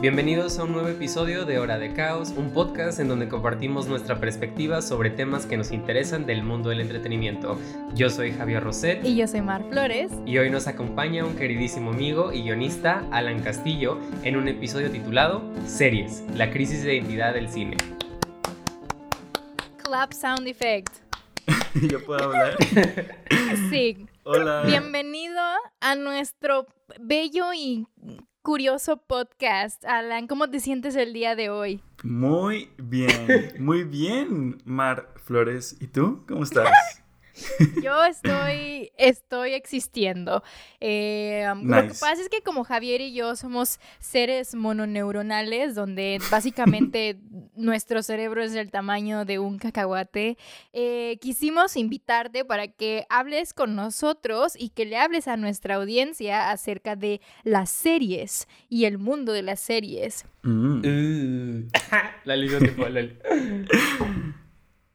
Bienvenidos a un nuevo episodio de Hora de Caos, un podcast en donde compartimos nuestra perspectiva sobre temas que nos interesan del mundo del entretenimiento. Yo soy Javier Roset. Y yo soy Mar Flores. Y hoy nos acompaña un queridísimo amigo y guionista, Alan Castillo, en un episodio titulado Series, la crisis de identidad del cine. Clap sound effect. ¿Yo puedo hablar? sí. Hola. Bienvenido a nuestro bello y curioso podcast. Alan, ¿cómo te sientes el día de hoy? Muy bien, muy bien, Mar Flores. ¿Y tú? ¿Cómo estás? Yo estoy, estoy existiendo. Eh, lo que pasa es que como Javier y yo somos seres mononeuronales, donde básicamente nuestro cerebro es del tamaño de un cacahuate, eh, quisimos invitarte para que hables con nosotros y que le hables a nuestra audiencia acerca de las series y el mundo de las series. Mm. Uh. la de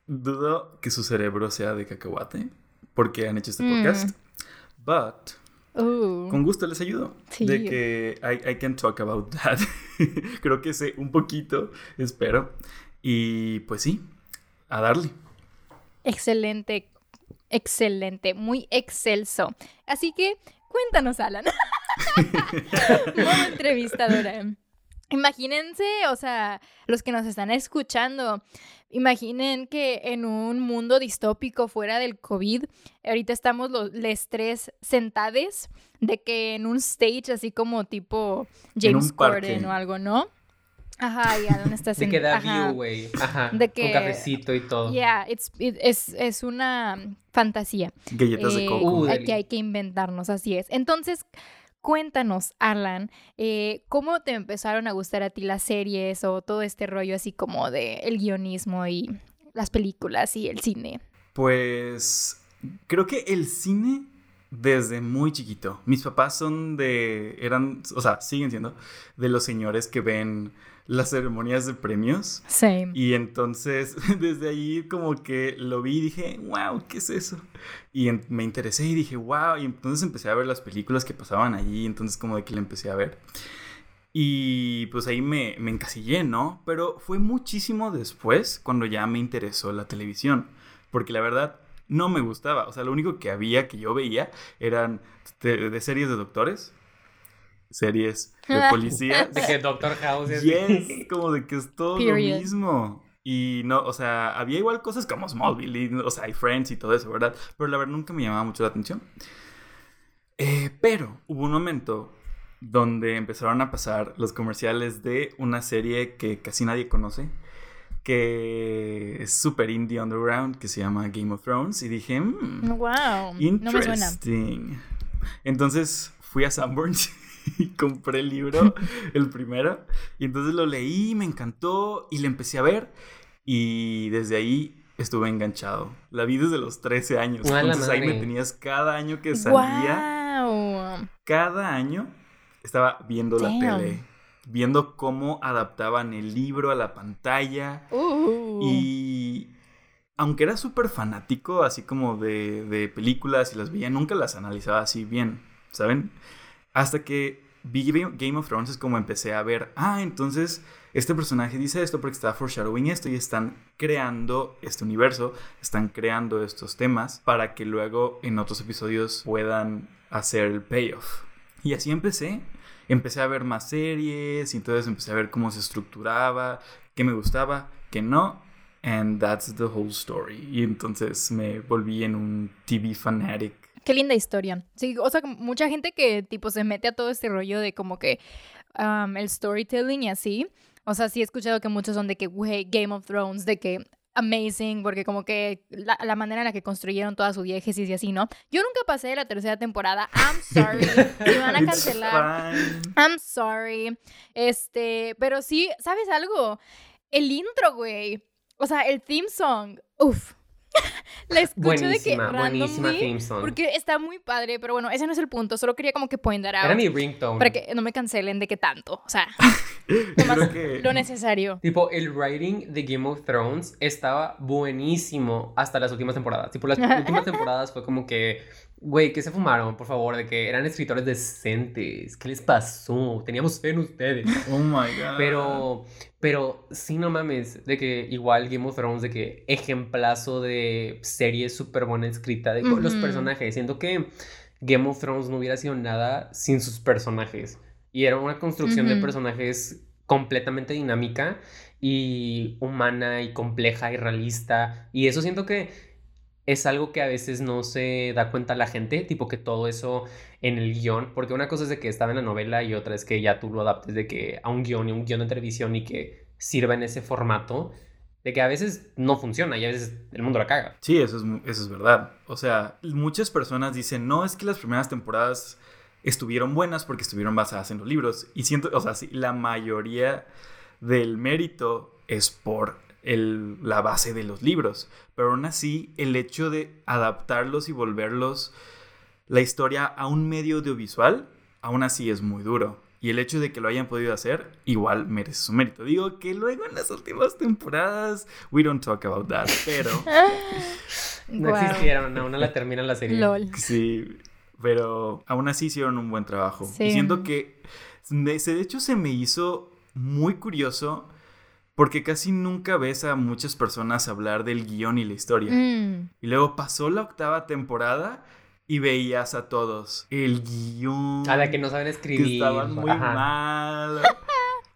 Dudo que su cerebro sea de cacahuate porque han hecho este podcast. Mm. But uh. con gusto les ayudo. De que I, I, can talk about that. Creo que sé un poquito, espero. Y pues sí, a darle. Excelente, excelente, muy excelso. Así que cuéntanos, Alan. Modo entrevistadora. Imagínense, o sea, los que nos están escuchando, imaginen que en un mundo distópico fuera del COVID, ahorita estamos los tres sentades de que en un stage así como tipo James Corden o algo, ¿no? Ajá, ya, ¿dónde estás? de que da view, güey. Ajá. De que, con cafecito y todo. Yeah, it's, es, es una fantasía. Galletas de coco. Eh, que hay que inventarnos, así es. Entonces, Cuéntanos, Alan, eh, ¿cómo te empezaron a gustar a ti las series o todo este rollo así como de el guionismo y las películas y el cine? Pues creo que el cine desde muy chiquito. Mis papás son de, eran, o sea, siguen siendo de los señores que ven las ceremonias de premios. Same. Y entonces desde ahí como que lo vi y dije, wow, ¿qué es eso? Y me interesé y dije, wow, y entonces empecé a ver las películas que pasaban allí, entonces como de que la empecé a ver. Y pues ahí me, me encasillé, ¿no? Pero fue muchísimo después cuando ya me interesó la televisión, porque la verdad no me gustaba, o sea, lo único que había que yo veía eran de series de doctores series de policía. de que Doctor House es. Yes, como de que es todo lo mismo. Y no, o sea, había igual cosas como Smallville, y, o sea, hay Friends y todo eso, ¿verdad? Pero la verdad nunca me llamaba mucho la atención. Eh, pero hubo un momento donde empezaron a pasar los comerciales de una serie que casi nadie conoce, que es super indie underground, que se llama Game of Thrones, y dije, wow, interesting. Entonces fui a Sanborns y compré el libro, el primero, y entonces lo leí, me encantó y le empecé a ver y desde ahí estuve enganchado. La vi desde los 13 años. entonces ahí me tenías cada año que salía. Cada año estaba viendo la tele, viendo cómo adaptaban el libro a la pantalla. Uh. Y aunque era súper fanático, así como de, de películas y las veía, nunca las analizaba así bien, ¿saben? Hasta que vi Game of Thrones es como empecé a ver, ah, entonces este personaje dice esto porque está foreshadowing esto y están creando este universo, están creando estos temas para que luego en otros episodios puedan hacer el payoff. Y así empecé. Empecé a ver más series y entonces empecé a ver cómo se estructuraba, qué me gustaba, qué no. And that's the whole story. Y entonces me volví en un TV fanatic Qué linda historia. Sí, o sea, mucha gente que tipo se mete a todo este rollo de como que el storytelling y así. O sea, sí he escuchado que muchos son de que, güey, Game of Thrones, de que amazing, porque como que la, manera en la que construyeron toda su diégesis y así, ¿no? Yo nunca pasé de la tercera temporada. I'm sorry. Me van a cancelar. I'm sorry. Este, pero sí, ¿sabes algo? El intro, güey. O sea, el theme song. Uf. la escucho de que randomly, porque está muy padre, pero bueno, ese no es el punto, solo quería como que pointar out. Era mi ringtone. Para que no me cancelen de que tanto, o sea, lo necesario. Tipo, el writing de Game of Thrones estaba buenísimo hasta las últimas temporadas. Tipo, las últimas temporadas fue como que Güey, ¿qué se fumaron, por favor? De que eran escritores decentes. ¿Qué les pasó? Teníamos fe en ustedes. Oh my god. Pero, pero sí, no mames, de que igual Game of Thrones, de que ejemplazo de serie súper buena escrita de co- los Ujú. personajes. Siento que Game of Thrones no hubiera sido nada sin sus personajes. Y era una construcción de Ujú. personajes completamente dinámica y humana y compleja y realista. Y eso siento que es algo que a veces no se da cuenta la gente, tipo que todo eso en el guion, porque una cosa es de que estaba en la novela y otra es que ya tú lo adaptes de que a un guion y un guion de televisión y que sirva en ese formato, de que a veces no funciona y a veces el mundo la caga. Sí, eso es, eso es verdad. O sea, muchas personas dicen, no, es que las primeras temporadas estuvieron buenas porque estuvieron basadas en los libros. Y siento, o sea, sí, la mayoría del mérito es por el- la base de los libros. Pero aún así, el hecho de adaptarlos y volverlos la historia a un medio audiovisual, aún así es muy duro. Y el hecho de que lo hayan podido hacer, igual merece su mérito. Digo que luego en las últimas temporadas, we don't talk about that, pero... No existieron, aún no la terminan la serie. LOL. Sí, pero aún así hicieron un buen trabajo. Sí. Y siento que, de hecho, se me hizo muy curioso porque casi nunca ves a muchas personas hablar del guion y la historia. Mm. Y luego pasó la octava temporada y veías a todos el guion. A la que no saben que escribir. estaban muy ajá. mal.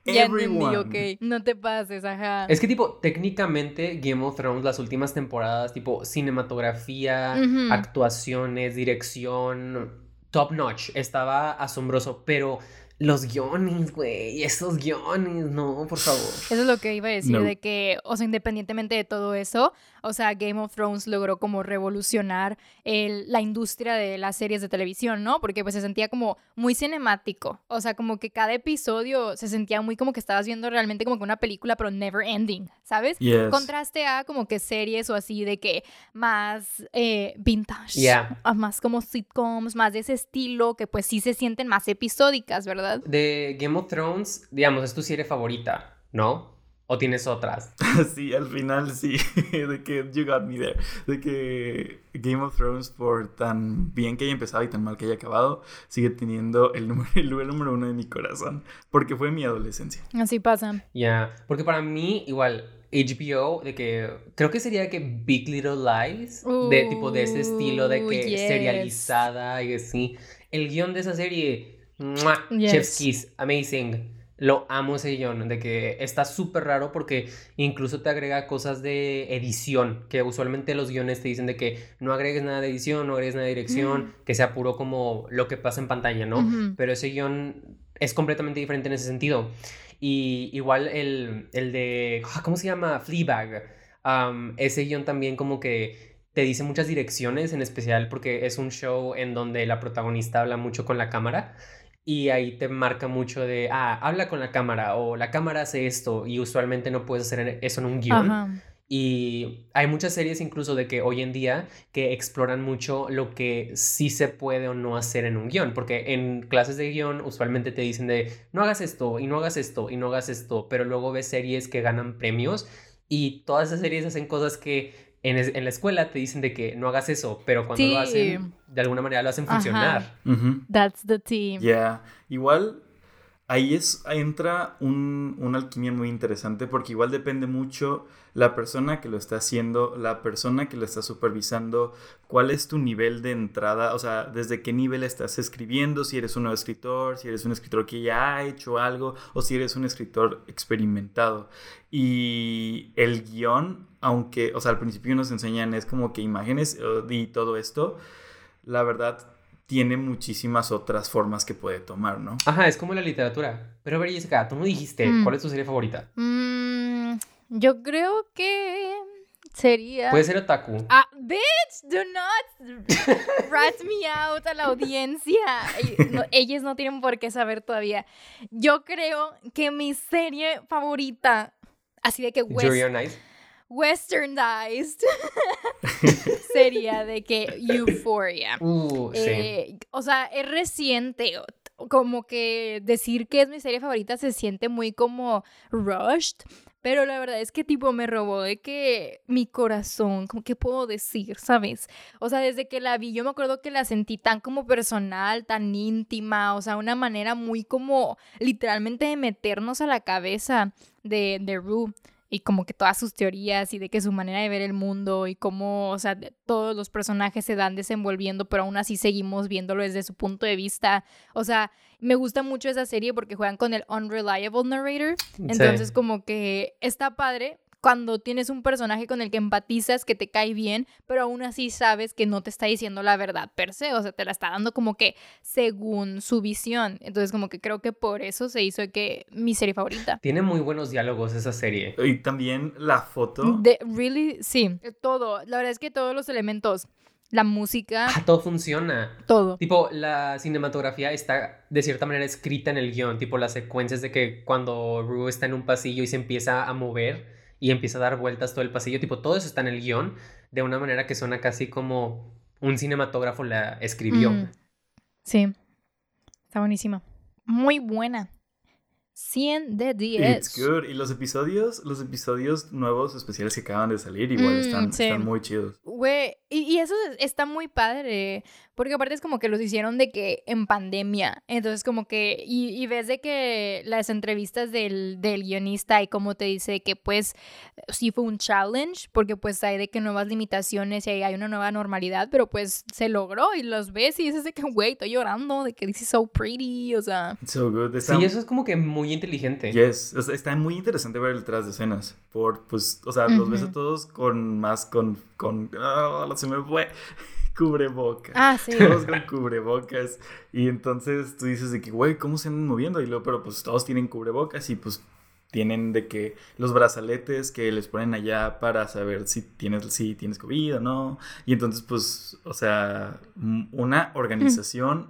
Ya entendí, Everyone. ok. No te pases, ajá. Es que tipo, técnicamente Game of Thrones, las últimas temporadas, tipo cinematografía, actuaciones, dirección, top notch, estaba asombroso, pero los guiones, güey, esos guiones, no, por favor. Eso es lo que iba a decir, No. de que, o sea, independientemente de todo eso, o sea, Game of Thrones logró como revolucionar el- la industria de las series de televisión, ¿no? Porque pues se sentía como muy cinemático, o sea, como que cada episodio se sentía muy como que estabas viendo realmente como que una película, pero never ending, ¿sabes? Yes. Contraste a como que series o así de que más eh, vintage, Yeah. más como sitcoms, más de ese estilo, que pues sí se sienten más episódicas, ¿verdad? De Game of Thrones, digamos, es tu serie favorita, ¿no? ¿O tienes otras? Sí, al final sí, de que you got me there, de que Game of Thrones por tan bien que haya empezado y tan mal que haya acabado, sigue teniendo el, número, el lugar número uno de mi corazón, porque fue mi adolescencia. Así pasa. Ya, porque para mí, igual, HBO, de que creo que sería de que Big Little Lies, de tipo de ese estilo de Ooh, que yes. serializada y así. El guion de esa serie. Yes. Chef's Kiss, amazing. Lo amo ese guion, de que está súper raro porque incluso te agrega cosas de edición, que usualmente los guiones te dicen de que no agregues nada de edición, no agregues nada de dirección, que sea puro como lo que pasa en pantalla, ¿no? Pero ese guion es completamente diferente en ese sentido. Y igual el, el de, ah, ¿cómo se llama? Fleabag. Ese guion también como que te dice muchas direcciones, en especial porque es un show en donde la protagonista habla mucho con la cámara. Y ahí te marca mucho de, ah, habla con la cámara o la cámara hace esto y usualmente no puedes hacer eso en un guion. Ajá. Y hay muchas series incluso de que hoy en día que exploran mucho lo que sí se puede o no hacer en un guion, porque en clases de guion usualmente te dicen de no hagas esto y no hagas esto y no hagas esto, pero luego ves series que ganan premios y todas esas series hacen cosas que en, es- en la escuela te dicen de que no hagas eso, pero cuando Sí. lo hacen, de alguna manera lo hacen funcionar. Ujú. That's the team. Ya, igual ahí es, ahí entra un, una alquimia muy interesante porque igual depende mucho la persona que lo está haciendo, la persona que lo está supervisando, cuál es tu nivel de entrada, o sea, desde qué nivel estás escribiendo, si eres un nuevo escritor, si eres un escritor que ya ha hecho algo o si eres un escritor experimentado. Y el guion, aunque, o sea, al principio nos enseñan es como que imágenes eh, y todo esto, la verdad tiene muchísimas otras formas que puede tomar, ¿no? Ajá, es como la literatura. Pero a ver, Jessica, tú no dijiste Mm. cuál es tu serie favorita. Mm, yo creo que sería... Puede ser Otaku. Ah, bitch, do not rat me out a la audiencia. No- ellos no tienen por qué saber todavía. Yo creo que mi serie favorita, así de que west- Jury on Ice. Westernized, sería de que Euphoria. Uh, sí. Eh, o sea, es reciente. Como que decir que es mi serie favorita se siente muy como rushed. Pero la verdad es que tipo me robó de que mi corazón, como que puedo decir, ¿sabes? O sea, desde que la vi, yo me acuerdo que la sentí tan como personal, tan íntima, o sea, una manera muy como literalmente de meternos a la cabeza de, de Rue y como que todas sus teorías y de que su manera de ver el mundo y cómo, o sea, todos los personajes se dan desenvolviendo, pero aún así seguimos viéndolo desde su punto de vista. O sea, me gusta mucho esa serie porque juegan con el unreliable narrator. Entonces, como que está padre cuando tienes un personaje con el que empatizas, que te cae bien, pero aún así sabes que no te está diciendo la verdad per se, o sea, te la está dando como que según su visión. Entonces, como que creo que por eso se hizo que mi serie favorita. Tiene muy buenos diálogos esa serie. Y también la foto. De, really, sí, todo. La verdad es que todos los elementos la música. Ah, todo funciona. Todo. Tipo, la cinematografía está de cierta manera escrita en el guion. Tipo, las secuencias de que cuando Rue está en un pasillo y se empieza a mover y empieza a dar vueltas todo el pasillo, tipo, todo eso está en el guion de una manera que suena casi como un cinematógrafo la escribió. Mm. Sí, está buenísima. Muy buena. 100 de 10. It's good. Y los episodios, los episodios nuevos especiales que acaban de salir, igual mm, están, están, muy chidos. Güey, y, y, eso está muy padre. Porque aparte es como que los hicieron de que en pandemia. Entonces como que, y, ves de que las entrevistas del, del, guionista y como te dice que pues sí fue un challenge, porque pues hay de que nuevas limitaciones y hay una nueva normalidad, pero pues se logró y los ves y dices de que, güey, estoy llorando, de que this is so pretty, o sea. So good. Sí, eso es como que muy inteligente. Yes, está muy interesante ver detrás de escenas. Por, pues, o sea, los ves a todos con más, con, con, oh, se me fue cubrebocas. Ah, sí. Todos con cubrebocas. Y entonces tú dices de que, güey, ¿cómo se andan moviendo? Y luego, pero pues todos tienen cubrebocas y pues tienen de que los brazaletes que les ponen allá para saber si tienes, si tienes COVID o no. Y entonces, pues, o sea, una organización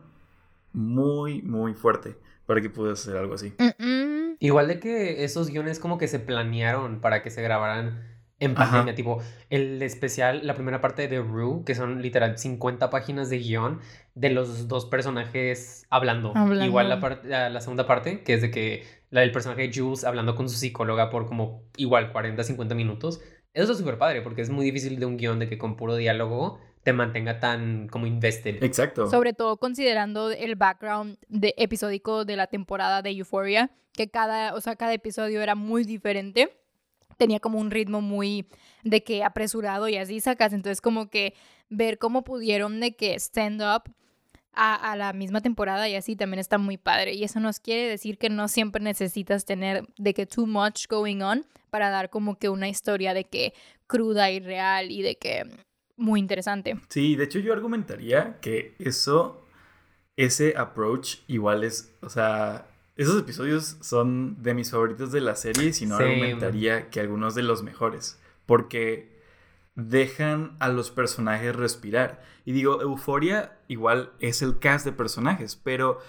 muy, muy fuerte para que puedas hacer algo así. Igual de que esos guiones como que se planearon para que se grabaran en pandemia, tipo, el especial, la primera parte de Rue, que son literal 50 páginas de guion de los dos personajes hablando. Igual la, la segunda parte, que es de que la del personaje de Jules hablando con su psicóloga por como igual 40, 50 minutos. Eso es súper padre, porque es muy difícil de un guion de que con puro diálogo te mantenga tan como invested. Exacto. Sobre todo considerando el background de episódico de la temporada de Euphoria, que cada, o sea, cada episodio era muy diferente tenía como un ritmo muy de que apresurado y así sacas. Entonces como que ver cómo pudieron de que stand up a, la misma temporada y así también está muy padre. Y eso nos quiere decir que no siempre necesitas tener de que too much going on para dar como que una historia de que cruda y real y de que muy interesante. Sí, de hecho yo argumentaría que eso, ese approach igual es, o sea, esos episodios son de mis favoritos de la serie, si no argumentaría que algunos de los mejores, porque dejan a los personajes respirar. Y digo, Euforia igual es el cast de personajes, pero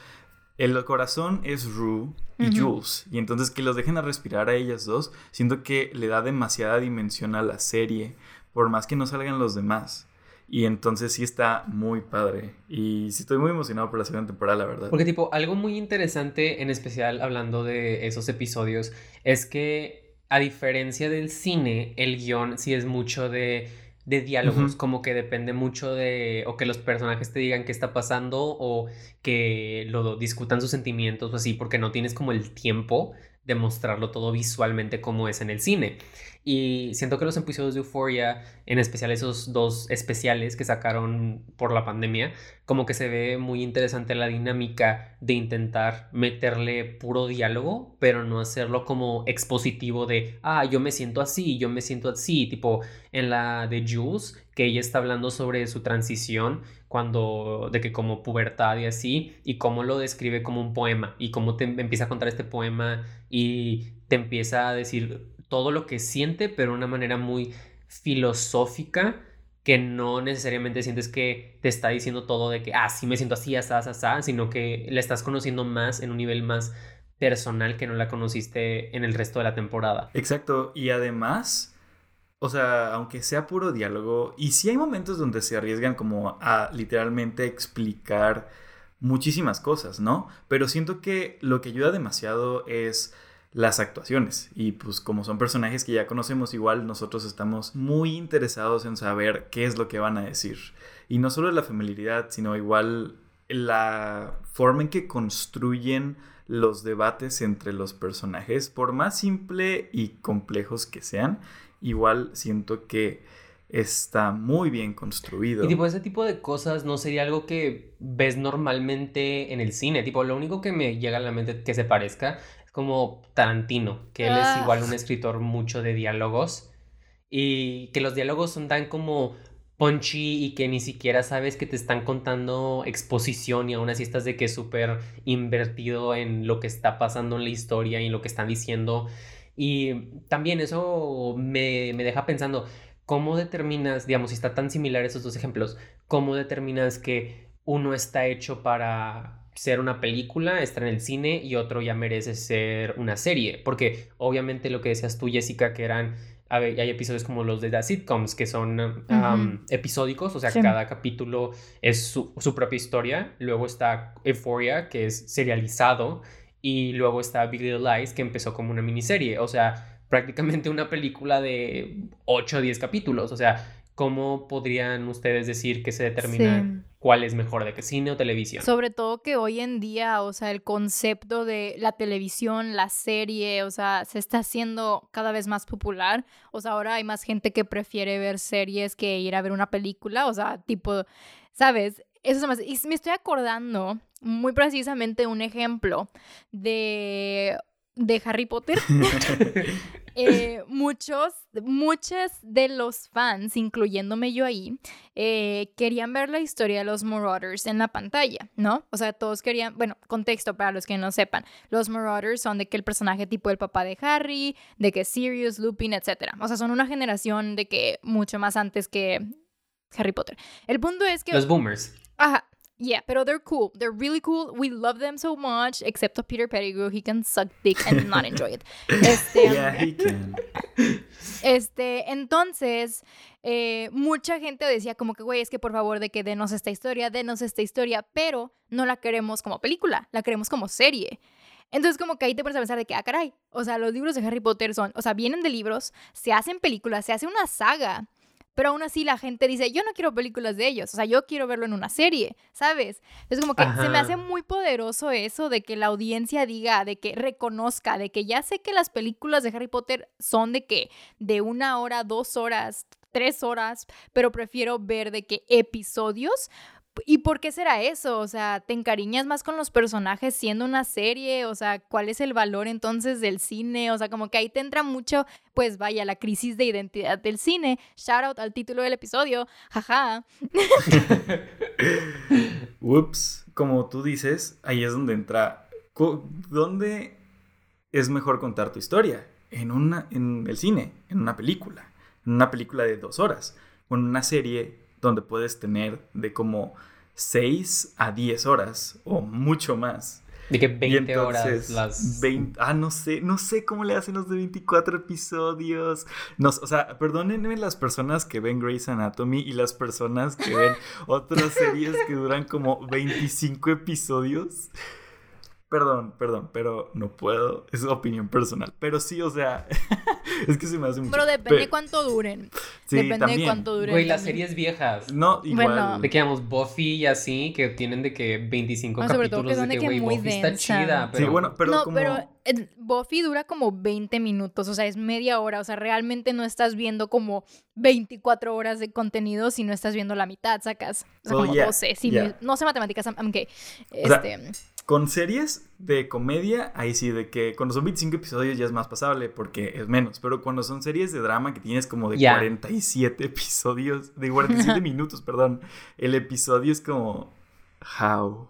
el corazón es Rue y Jules. Y entonces que los dejen a respirar a ellas dos, siento que le da demasiada dimensión a la serie, por más que no salgan los demás. Y entonces sí está muy padre. Y sí estoy muy emocionado por la segunda temporada, la verdad. Porque tipo, algo muy interesante, en especial hablando de esos episodios, es que a diferencia del cine, el guion sí es mucho de, de diálogos, como que depende mucho de, o que los personajes te digan qué está pasando, o que lo discutan sus sentimientos o así, porque no tienes como el tiempo de mostrarlo todo visualmente como es en el cine. Y siento que los episodios de Euphoria, en especial esos dos especiales que sacaron por la pandemia, como que se ve muy interesante la dinámica de intentar meterle puro diálogo, pero no hacerlo como expositivo de, ah, yo me siento así, yo me siento así, tipo en la de Jules, que ella está hablando sobre su transición cuando de que como pubertad y así y cómo lo describe como un poema y cómo te empieza a contar este poema y te empieza a decir todo lo que siente, pero de una manera muy filosófica que no necesariamente sientes que te está diciendo todo de que, ah, me siento así, así, así, sino que la estás conociendo más en un nivel más personal que no la conociste en el resto de la temporada. Exacto, y además, o sea, aunque sea puro diálogo, y sí hay momentos donde se arriesgan como a literalmente explicar muchísimas cosas, ¿no? Pero siento que lo que ayuda demasiado es las actuaciones. Y pues como son personajes que ya conocemos, igual nosotros estamos muy interesados en saber qué es lo que van a decir. Y no solo la familiaridad, sino igual la forma en que construyen los debates entre los personajes, por más simple y complejos que sean, igual siento que está muy bien construido. Y tipo, ese tipo de cosas no sería algo que ves normalmente en el cine. Tipo, lo único que me llega a la mente que se parezca como Tarantino, que él es Ah. igual un escritor mucho de diálogos y que los diálogos son tan como punchy y que ni siquiera sabes que te están contando exposición y aún así estás de que súper invertido en lo que está pasando en la historia y en lo que están diciendo. Y también eso me, me deja pensando, ¿cómo determinas, digamos, si está tan similar esos dos ejemplos, cómo determinas que uno está hecho para ser una película, estar en el cine y otro ya merece ser una serie? Porque obviamente lo que decías tú, Jessica, que eran a ver, hay episodios como los de las sitcoms que son um, episódicos, o sea, Sí. cada capítulo es su, su propia historia. Luego está Euphoria, que es serializado. Y luego está Big Little Lies, que empezó como una miniserie. O sea, prácticamente una película de 8 o 10 capítulos. O sea, ¿cómo podrían ustedes decir que se determina Sí. Cuál es mejor, de qué cine o televisión? Sobre todo que hoy en día, o sea, el concepto de la televisión, la serie, o sea, se está haciendo cada vez más popular. O sea, ahora hay más gente que prefiere ver series que ir a ver una película. O sea, tipo, ¿sabes? Eso me hace- Y me estoy acordando muy precisamente un ejemplo de, de Harry Potter. Eh, muchos, muchos de los fans, incluyéndome yo ahí, eh, querían ver la historia de los Marauders en la pantalla, ¿no? O sea, todos querían, bueno, contexto para los que no sepan, los Marauders son de que el personaje tipo el papá de Harry, de que Sirius, Lupin, etc. O sea, son una generación de que mucho más antes que Harry Potter. El punto es que... Los boomers. Ajá. Yeah, pero they're cool. They're really cool. We love them so much. Except for Peter Pettigrew. He can suck dick and not enjoy it. Este, Yeah, he can. este, entonces, eh, mucha gente decía como que, güey, es que por favor de que denos esta historia, denos esta historia, pero no la queremos como película, la queremos como serie. Entonces como que ahí te pones a pensar de que, ah, caray, o sea, los libros de Harry Potter son, o sea, vienen de libros, se hacen películas, se hace una saga, pero aún así la gente dice, yo no quiero películas de ellos, o sea, yo quiero verlo en una serie, ¿sabes? Es como que se me hace muy poderoso eso de que la audiencia diga, de que reconozca, de que ya sé que las películas de Harry Potter son de que de una hora, dos horas, tres horas, pero prefiero ver de que episodios. ¿Y por qué será eso? O sea, ¿te encariñas más con los personajes siendo una serie? O sea, ¿cuál es el valor entonces del cine? O sea, como que ahí te entra mucho, pues vaya, la crisis de identidad del cine. Shout out al título del episodio, jaja. Ups, como tú dices, ahí es donde entra. ¿Dónde es mejor contar tu historia? En, una, en el cine, en una película, en una película de dos horas, o en una serie donde puedes tener de como 6 a 10 horas o mucho más. De que Y 20 horas entonces, las... 20 ah, no sé, no sé cómo le hacen los de 24 episodios. No, o sea, perdónenme las personas que ven Grey's Anatomy y las personas que ven otras series que duran como 25 episodios. Perdón, perdón, pero no puedo. Es opinión personal. Pero sí, o sea, es que se me hace mucho. Pero depende Pe- cuánto duren. Sí, depende de también. cuánto duren. Güey, las series viejas. No, igual. Bueno. De que vamos, Buffy y así, que tienen de que 25 Ah, sobre todo capítulos que son de de que, que güey, Buffy está densa. chida, pero... Sí, bueno, pero no, como. pero eh, Buffy dura como 20 minutos, o sea, es media hora, o sea, realmente no estás viendo como 24 horas de contenido si no estás viendo la mitad, sacas. O sea, como yeah, 12, sí, yeah. no sé matemáticas, I'm, I'm gay. O sea, Este, Con series de comedia, ahí sí, de que cuando son 25 episodios ya es más pasable porque es menos. Pero cuando son series de drama que tienes como de Ya. 47 episodios, de 47 minutos, perdón, el episodio es como. How?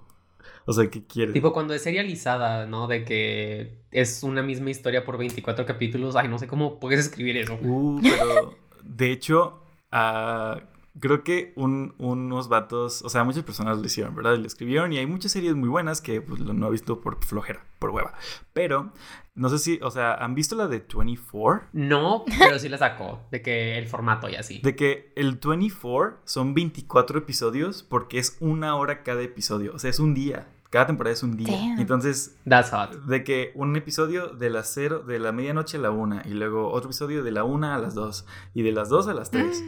O sea, ¿qué quieres? Tipo cuando es serializada, ¿no? De que es una misma historia por 24 capítulos. Ay, no sé cómo puedes escribir eso. Uh, pero de hecho, ah, creo que un- unos vatos, o sea, muchas personas lo hicieron, ¿verdad? Lo escribieron y hay muchas series muy buenas que pues, lo- no he visto por flojera, por hueva. Pero, no sé si, o sea, ¿han visto la de 24? No, pero sí la sacó. De que el formato y así. De que el 24 son 24 episodios porque es una hora cada episodio, o sea, es un día Cada temporada es un día. Damn. Entonces, That's hot. de que un episodio de las cero, de la medianoche a la una, y luego otro episodio de la una a las dos, y de las dos a las tres.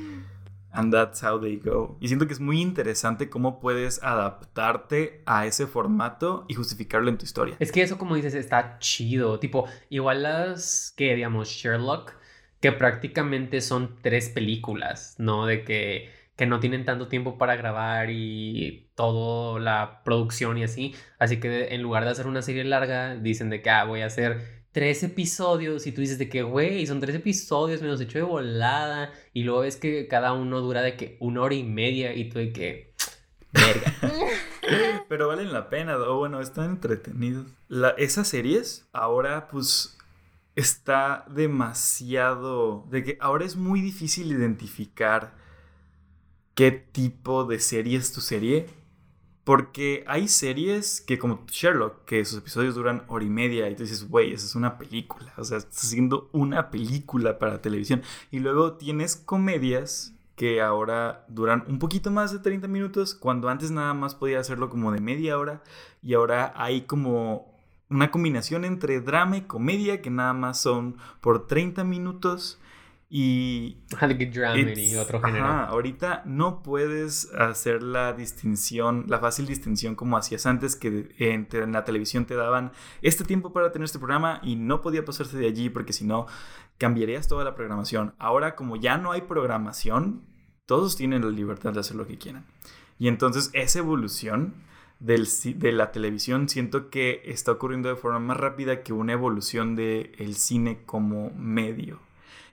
And that's how they go. Y siento que es muy interesante cómo puedes adaptarte a ese formato y justificarlo en tu historia. Es que eso, como dices, está chido. Tipo, igual las que, digamos, Sherlock, que prácticamente son tres películas, ¿no? De que, que no tienen tanto tiempo para grabar y todo la producción y así. Así que en lugar de hacer una serie larga, dicen de que, ah, voy a hacer tres episodios y tú dices de que, güey, son tres episodios, me los echo de volada. Y luego ves que cada uno dura de que una hora y media y tú de que, verga. Pero valen la pena, o bueno, están entretenidos. La, esas series ahora, pues, está demasiado... De que ahora es muy difícil identificar qué tipo de serie es tu serie. Porque hay series que, como Sherlock, que sus episodios duran hora y media y tú dices, güey, esa es una película. O sea, estás haciendo una película para televisión. Y luego tienes comedias que ahora duran un poquito más de 30 minutos, cuando antes nada más podía hacerlo como de media hora. Y ahora hay como una combinación entre drama y comedia que nada más son por 30 minutos. Y de It's- otro género. ajá, ahorita no puedes hacer la distinción, la fácil distinción como hacías antes, que en, te- en la televisión te daban este tiempo para tener este programa y no podía pasarse de allí porque si no cambiarías toda la programación. Ahora como ya no hay programación, todos tienen la libertad de hacer lo que quieran. Y entonces esa evolución del, de la televisión siento que está ocurriendo de forma más rápida que una evolución del el cine como medio.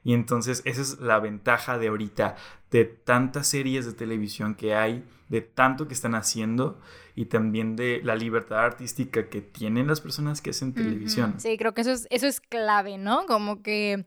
Y entonces esa es la ventaja de ahorita, de tantas series de televisión que hay, de tanto que están haciendo y también de la libertad artística que tienen las personas que hacen televisión. Sí, creo que eso es, eso es clave, ¿no? Como que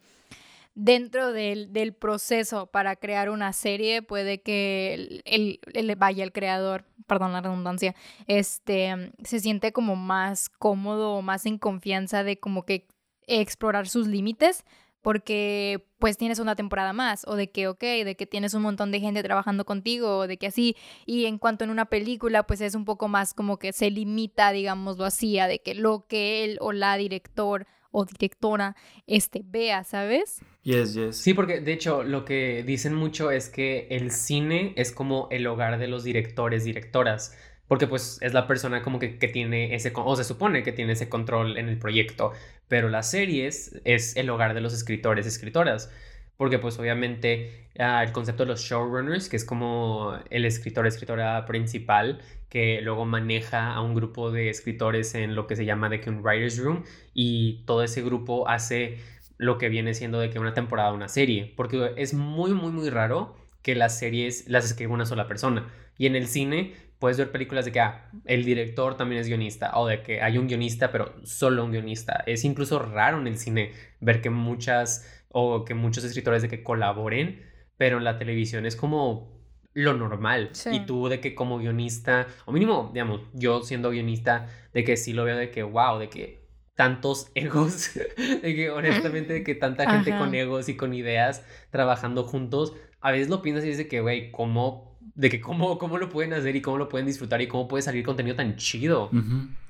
dentro del, del proceso para crear una serie puede que el, el- el- vaya el creador, perdón la redundancia, este se siente como más cómodo o más en confianza de como que explorar sus límites porque pues tienes una temporada más o de que ok, de que tienes un montón de gente trabajando contigo o de que así y en cuanto en una película pues es un poco más como que se limita digámoslo así a de que lo que él o la director o directora este vea, ¿sabes? Yes, yes. Sí, porque de hecho lo que dicen mucho es que el cine es como el hogar de los directores, directoras, porque pues es la persona como que, que tiene ese, o se supone que tiene ese control en el proyecto, pero las series es el hogar de los escritores, escritoras, porque pues obviamente ah, el concepto de los showrunners, que es como el escritor, escritora principal, que luego maneja a un grupo de escritores en lo que se llama de que un writer's room y todo ese grupo hace lo que viene siendo de que una temporada una serie, porque es muy muy muy raro que las series las escriba una sola persona y en el cine puedes ver películas de que ah, el director también es guionista o de que hay un guionista pero solo un guionista. Es incluso raro en el cine ver que muchas o que muchos escritores de que colaboren, pero en la televisión es como lo normal. Sí. Y tú de que como guionista, o mínimo, digamos, yo siendo guionista, de que sí lo veo de que, wow, de que tantos egos, de que honestamente, de que tanta gente Ajá. con egos y con ideas trabajando juntos, a veces lo piensas y dices que, güey, ¿cómo, de que cómo, cómo lo pueden hacer y cómo lo pueden disfrutar y cómo puede salir contenido tan chido?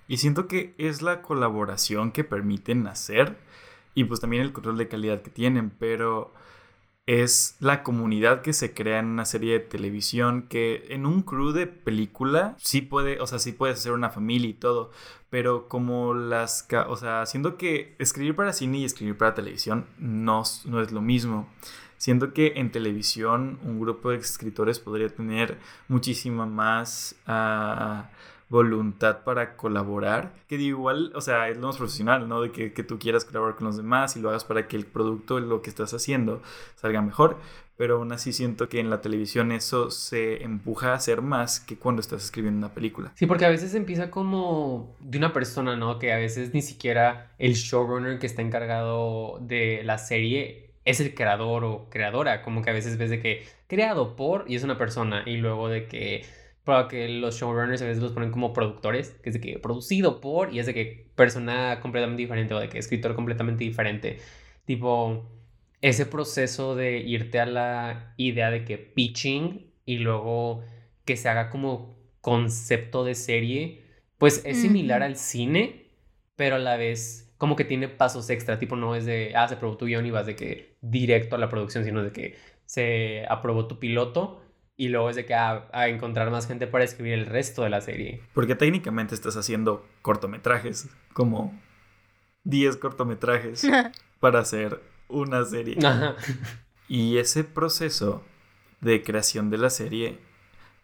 Y siento que es la colaboración que permiten hacer y pues también el control de calidad que tienen, pero es la comunidad que se crea en una serie de televisión que en un crew de película sí puede, o sea, sí puedes hacer una familia y todo, pero como las, o sea, siento que escribir para cine y escribir para televisión no, no es lo mismo. Siento que en televisión un grupo de escritores podría tener muchísima más ah, voluntad para colaborar. Que digo, igual, o sea, es lo más profesional, ¿no? De que, que tú quieras colaborar con los demás y lo hagas para que el producto, lo que estás haciendo, salga mejor. Pero aún así siento que en la televisión eso se empuja a hacer más que cuando estás escribiendo una película. Sí, porque a veces empieza como de una persona, ¿no? Que a veces ni siquiera el showrunner que está encargado de la serie es el creador o creadora. Como que a veces ves de que creado por y es una persona. Y luego de que, para que los showrunners a veces los ponen como productores, que es de que producido por y es de que persona completamente diferente o de que escritor completamente diferente. Tipo, ese proceso de irte a la idea de que pitching y luego que se haga como concepto de serie, pues es similar al cine, pero a la vez como que tiene pasos extra, tipo no es de, ah, se aprobó tu guion y vas de que directo a la producción, sino de que se aprobó tu piloto y luego es de que ah, a encontrar más gente para escribir el resto de la serie. Porque técnicamente estás haciendo cortometrajes, como 10 cortometrajes para hacer una serie. Ajá. Y ese proceso de creación de la serie,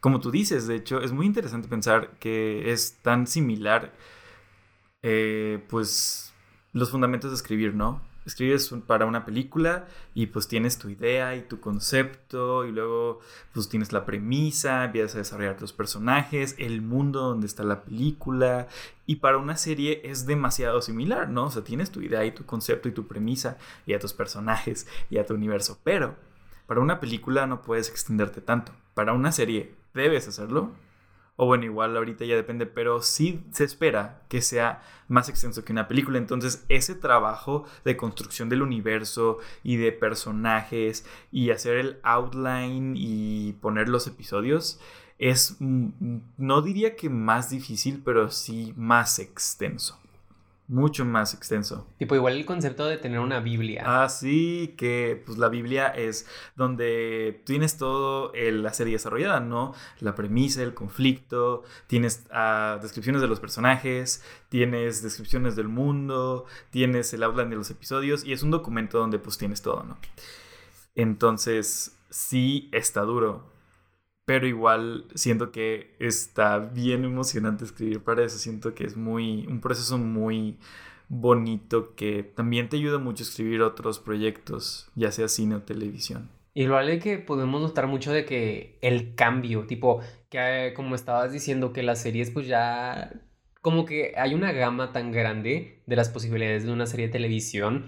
como tú dices, de hecho, es muy interesante pensar que es tan similar, eh, pues, los fundamentos de escribir, ¿no? Escribes para una película y pues tienes tu idea y tu concepto y luego pues tienes la premisa, empiezas a desarrollar los personajes, el mundo donde está la película y para una serie es demasiado similar, ¿no? O sea, tienes tu idea y tu concepto y tu premisa y a tus personajes y a tu universo, pero para una película no puedes extenderte tanto. Para una serie debes hacerlo. O bueno, igual ahorita ya depende, pero sí se espera que sea más extenso que una película. Entonces, ese trabajo de construcción del universo y de personajes y hacer el outline y poner los episodios es, mm, no diría que más difícil, pero sí más extenso. Mucho más extenso. Tipo igual el concepto de tener una Biblia. Así que pues la Biblia es donde tienes todo el- la serie desarrollada, ¿no? La premisa, el conflicto, tienes ah, descripciones de los personajes, tienes descripciones del mundo, tienes el outline de los episodios y es un documento donde pues tienes todo, ¿no? Entonces sí está duro, pero igual siento que está bien emocionante escribir para eso, siento que es muy un proceso muy bonito que también te ayuda mucho a escribir otros proyectos, ya sea cine o televisión. Y lo vale que podemos notar mucho de que el cambio, tipo, que como estabas diciendo, que las series pues ya, como que hay una gama tan grande de las posibilidades de una serie de televisión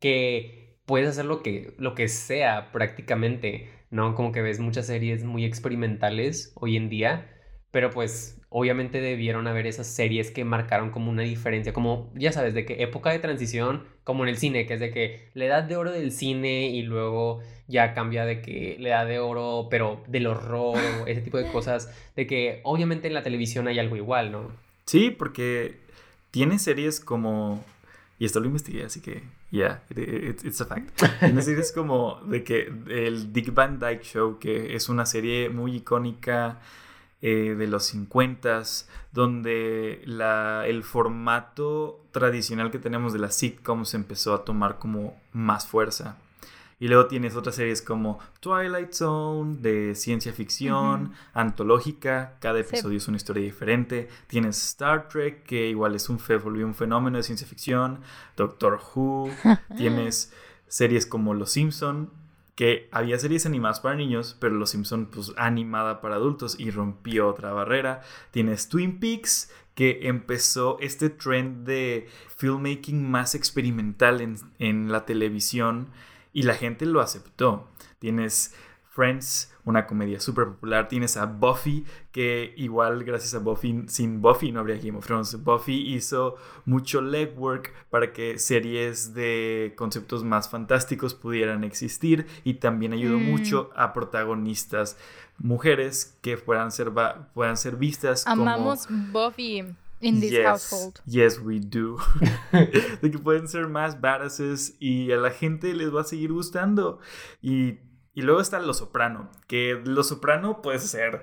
que puedes hacer lo que, lo que sea prácticamente, ¿no? Como que ves muchas series muy experimentales hoy en día, pero pues obviamente debieron haber esas series que marcaron como una diferencia, como ya sabes, de que época de transición, como en el cine, que es de que la edad de oro del cine y luego ya cambia de que la edad de oro, pero del horror, o ese tipo de cosas, de que obviamente en la televisión hay algo igual, ¿no? Sí, porque tiene series como... Y esto lo investigué, así que, yeah, it- it- it's a fact. Tiene series como de que el Dick Van Dyke Show, que es una serie muy icónica eh, de los 50s, donde la, el formato tradicional que tenemos de las sitcoms empezó a tomar como más fuerza. Y luego tienes otras series como Twilight Zone, de ciencia ficción, antológica, cada Sí. episodio es una historia diferente. Tienes Star Trek, que igual es un, un fenómeno de ciencia ficción. Doctor Who. tienes series como Los Simpson, que había series animadas para niños, pero Los Simpson pues animada para adultos y rompió otra barrera. Tienes Twin Peaks, que empezó este trend de filmmaking más experimental en, en la televisión y la gente lo aceptó. Tienes Friends, una comedia súper popular. Tienes a Buffy, que igual gracias a Buffy, sin Buffy no habría Game of Thrones. Buffy hizo mucho legwork para que series de conceptos más fantásticos pudieran existir y también ayudó Mm. mucho a protagonistas mujeres que puedan ser, puedan ser vistas Amamos como... Buffy in this yes, household. Yes, we do. de que pueden ser más badasses y a la gente les va a seguir gustando. Y, y luego está Lo Soprano, que Lo Soprano puede ser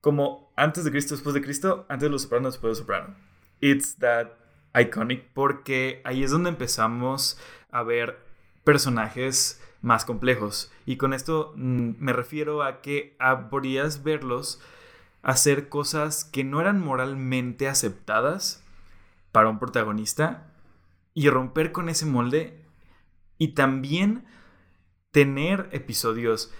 como antes de Cristo, después de Cristo, antes de Lo Soprano, después de Soprano. It's that iconic porque ahí es donde empezamos a ver personajes más complejos. Y con esto mm, me refiero a que podrías verlos hacer cosas que no eran moralmente aceptadas para un protagonista y romper con ese molde y también tener episodios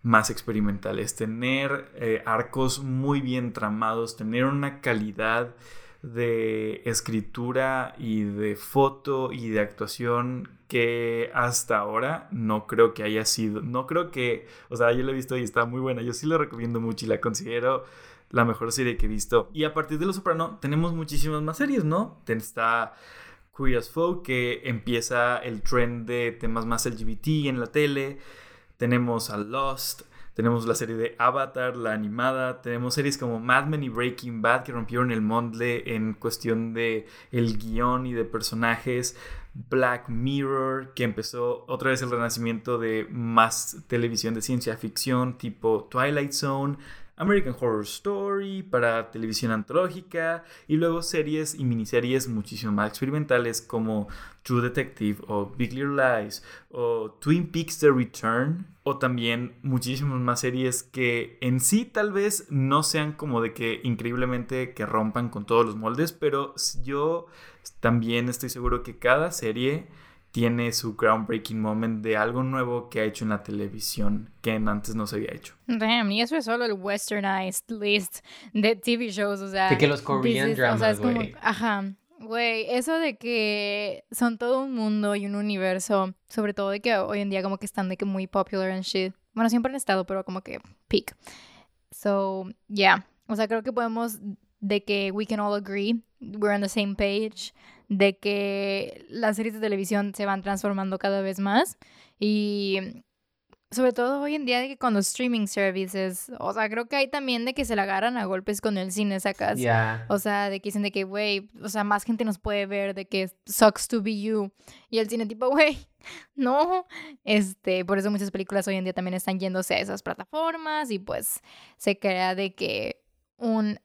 más experimentales, tener eh, arcos muy bien tramados, tener una calidad de escritura y de foto y de actuación que hasta ahora no creo que haya sido, no creo que, o sea, yo la he visto y está muy buena, yo sí la recomiendo mucho y la considero la mejor serie que he visto. Y a partir de Los Soprano tenemos muchísimas más series, ¿no? Está Queer as Folk, que empieza el trend de temas más LGBT en la tele. Tenemos a Lost, tenemos la serie de Avatar, la animada, tenemos series como Mad Men y Breaking Bad que rompieron el molde en cuestión de el guion y de personajes. Black Mirror, que empezó otra vez el renacimiento de más televisión de ciencia ficción tipo Twilight Zone, American Horror Story para televisión antológica y luego series y miniseries muchísimo más experimentales como True Detective o Big Little Lies o Twin Peaks The Return o también muchísimas más series que en sí tal vez no sean como de que increíblemente que rompan con todos los moldes, pero yo también estoy seguro que cada serie tiene su groundbreaking moment de algo nuevo que ha hecho en la televisión que antes no se había hecho. Damn, y eso es solo el westernized list de TV shows, o sea. De que los Korean dramas, güey. ajá. Güey, eso de que son todo un mundo y un universo, sobre todo de que hoy en día como que están de que muy popular and shit. Bueno, siempre han estado, pero como que peak. So, yeah. O sea, creo que podemos de que we can all agree, we're on the same page de que las series de televisión se van transformando cada vez más y sobre todo hoy en día de que con los streaming services, o sea, creo que hay también de que se la agarran a golpes con el cine, sacas. O sea, de que dicen de que, güey, o sea, más gente nos puede ver, de que sucks to be you. Y el cine tipo, güey, no. Este, por eso muchas películas hoy en día también están yéndose a esas plataformas y pues se crea de que un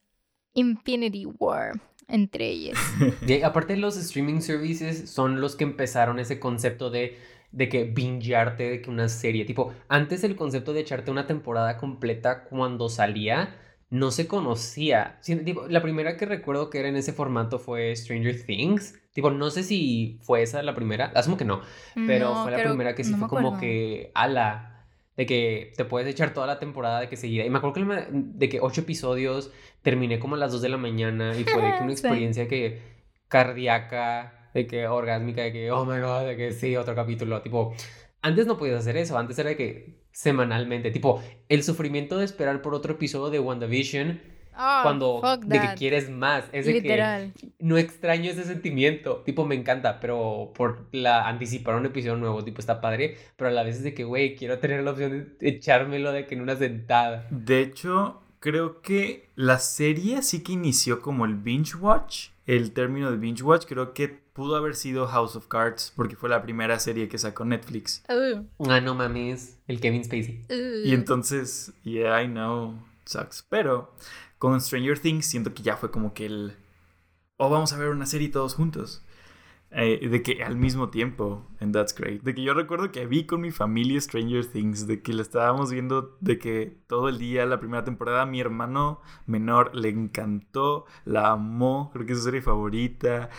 Infinity War entre ellas. Y aparte los streaming services son los que empezaron ese concepto de, de que bingearte de que una serie, tipo, antes el concepto de echarte una temporada completa cuando salía no se conocía. la primera que recuerdo que era en ese formato fue Stranger Things. Tipo, no sé si fue esa la primera, asumo que no, pero fue la primera que sí fue como que, ala, de que te puedes echar toda la temporada de que seguida. Y me acuerdo que de que ocho episodios terminé como a las dos de la mañana y fue de que una experiencia que cardíaca, de que orgásmica, de que oh my god, de que sí, otro capítulo. Tipo, antes no podías hacer eso, antes era de que semanalmente, tipo, el sufrimiento de esperar por otro episodio de WandaVision Ah, cuando de que quieres más. Es de Literal. que no extraño ese sentimiento. Tipo, me encanta, pero por la anticipar un episodio nuevo, tipo, está padre. Pero a la vez es de que, güey, quiero tener la opción de echármelo de que en una sentada. De hecho, creo que la serie sí que inició como el binge watch. El término de binge watch creo que pudo haber sido House of Cards porque fue la primera serie que sacó Netflix. Uh. Ah, no mames, el Kevin Spacey. Uh. Y entonces, yeah, I know, sucks. Pero con Stranger Things siento que ya fue como que el... Oh, vamos a ver una serie todos juntos. Eh, de que al mismo tiempo, and that's great. De que yo recuerdo que vi con mi familia Stranger Things, de que la estábamos viendo, de que todo el día, la primera temporada, mi hermano menor le encantó, la amó, creo que es su serie favorita.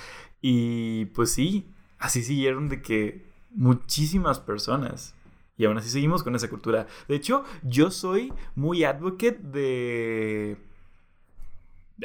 Y pues sí, así siguieron de que muchísimas personas. Y aún así seguimos con esa cultura. De hecho, yo soy muy advocate de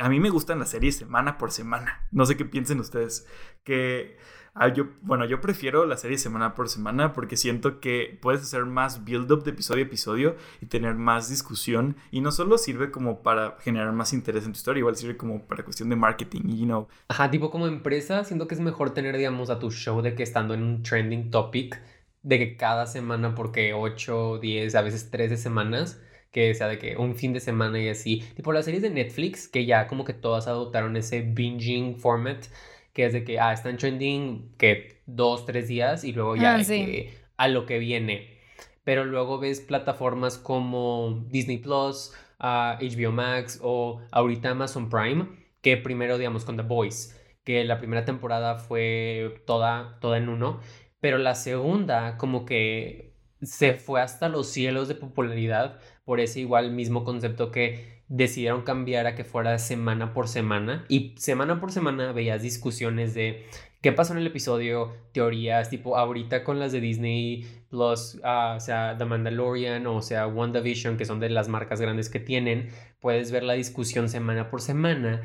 a mí me gustan las series semana por semana. No sé qué piensen ustedes. Que ah, yo, bueno, yo prefiero la serie semana por semana porque siento que puedes hacer más build-up de episodio a episodio y tener más discusión. Y no solo sirve como para generar más interés en tu historia, igual sirve como para cuestión de marketing, you know. Ajá, tipo como empresa, siento que es mejor tener, digamos, a tu show de que estando en un trending topic, de que cada semana, porque 8, 10, a veces 13 semanas que sea de que un fin de semana y así. Tipo las series de Netflix, que ya como que todas adoptaron ese binging format, que es de que, ah, están trending que dos, tres días y luego ya ah, que a lo que viene. Pero luego ves plataformas como Disney Plus, HBO ah, Max o ahorita Amazon Prime, que primero, digamos, con The Voice, que la primera temporada fue toda, toda en uno, pero la segunda como que se fue hasta los cielos de popularidad por ese igual mismo concepto que decidieron cambiar a que fuera semana por semana y semana por semana veías discusiones de qué pasó en el episodio, teorías, tipo ahorita con las de Disney Plus, ah, o sea, The Mandalorian o sea, WandaVision, que son de las marcas grandes que tienen, puedes ver la discusión semana por semana.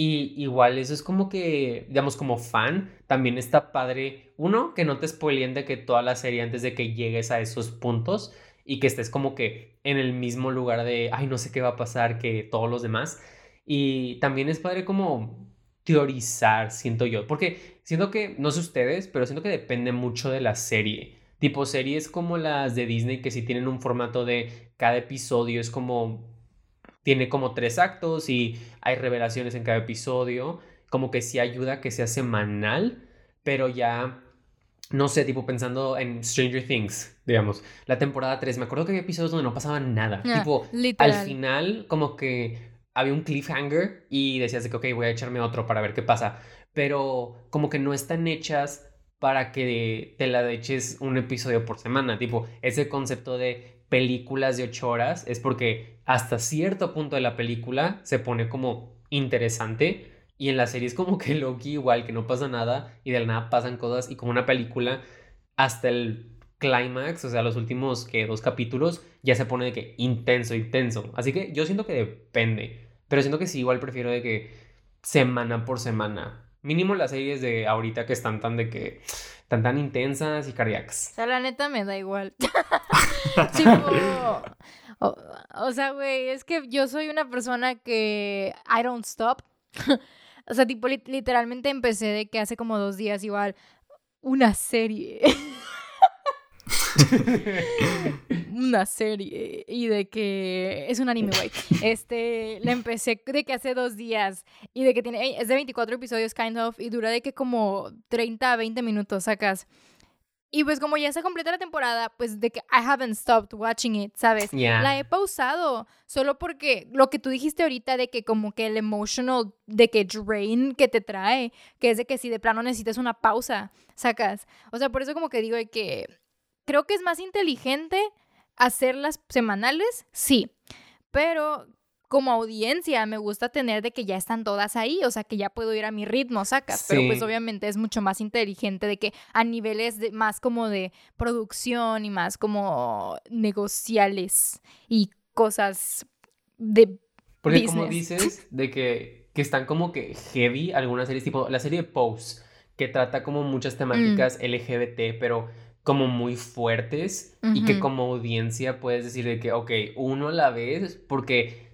Y igual eso es como que, digamos, como fan, también está padre, uno, que no te spoileen de que toda la serie antes de que llegues a esos puntos, y que estés como que en el mismo lugar de, ay, no sé qué va a pasar que todos los demás. Y también es padre como teorizar, siento yo, porque siento que, no sé ustedes, pero siento que depende mucho de la serie. Tipo series como las de Disney que sí tienen un formato de cada episodio es como tiene como tres actos y hay revelaciones en cada episodio, como que sí ayuda a que sea semanal, pero ya no sé, tipo pensando en Stranger Things, digamos, la temporada 3, me acuerdo que había episodios donde no pasaba nada, Ah, tipo literal. al final como que había un cliffhanger y decías de que ok, voy a echarme otro para ver qué pasa, pero como que no están hechas para que te la eches un episodio por semana, tipo, ese concepto de películas de ocho horas es porque hasta cierto punto de la película se pone como interesante y en la serie es como que Loki igual, que no pasa nada y de la nada pasan cosas y como una película hasta el clímax, o sea, los últimos que dos capítulos ya se pone de que intenso, intenso. Así que yo siento que depende, pero siento que sí, igual prefiero de que semana por semana. Mínimo las series de ahorita que están tan de que tan tan intensas y O cardíacas. sea, la neta me da igual. o, o sea, güey, es que yo soy una persona que I don't stop. o sea, tipo, lit- literalmente empecé de que hace como dos días igual una serie. una serie y de que es un anime, güey. Este, la empecé de que hace dos días y de que tiene, es de 24 episodios, kind of, y dura de que como 30 a 20 minutos sacas. Y pues como ya se completa la temporada, pues de que I haven't stopped watching it, ¿sabes? La he pausado solo porque lo que tú dijiste ahorita de que como que el emotional, de que drain que te trae, que es de que si de plano necesitas una pausa, sacas. O sea, por eso como que digo de que creo que es más inteligente hacerlas semanales, sí, pero como audiencia me gusta tener de que ya están todas ahí, o sea, que ya puedo ir a mi ritmo, sacas, pero pues obviamente es mucho más inteligente de que a niveles de, más como de producción y más como negociales y cosas de Porque como dices, de que, que están como que heavy algunas series, tipo la serie Pose, que trata como muchas Mm. temáticas LGBT, pero como muy fuertes y que como audiencia puedes decir de que, ok, uno la ves porque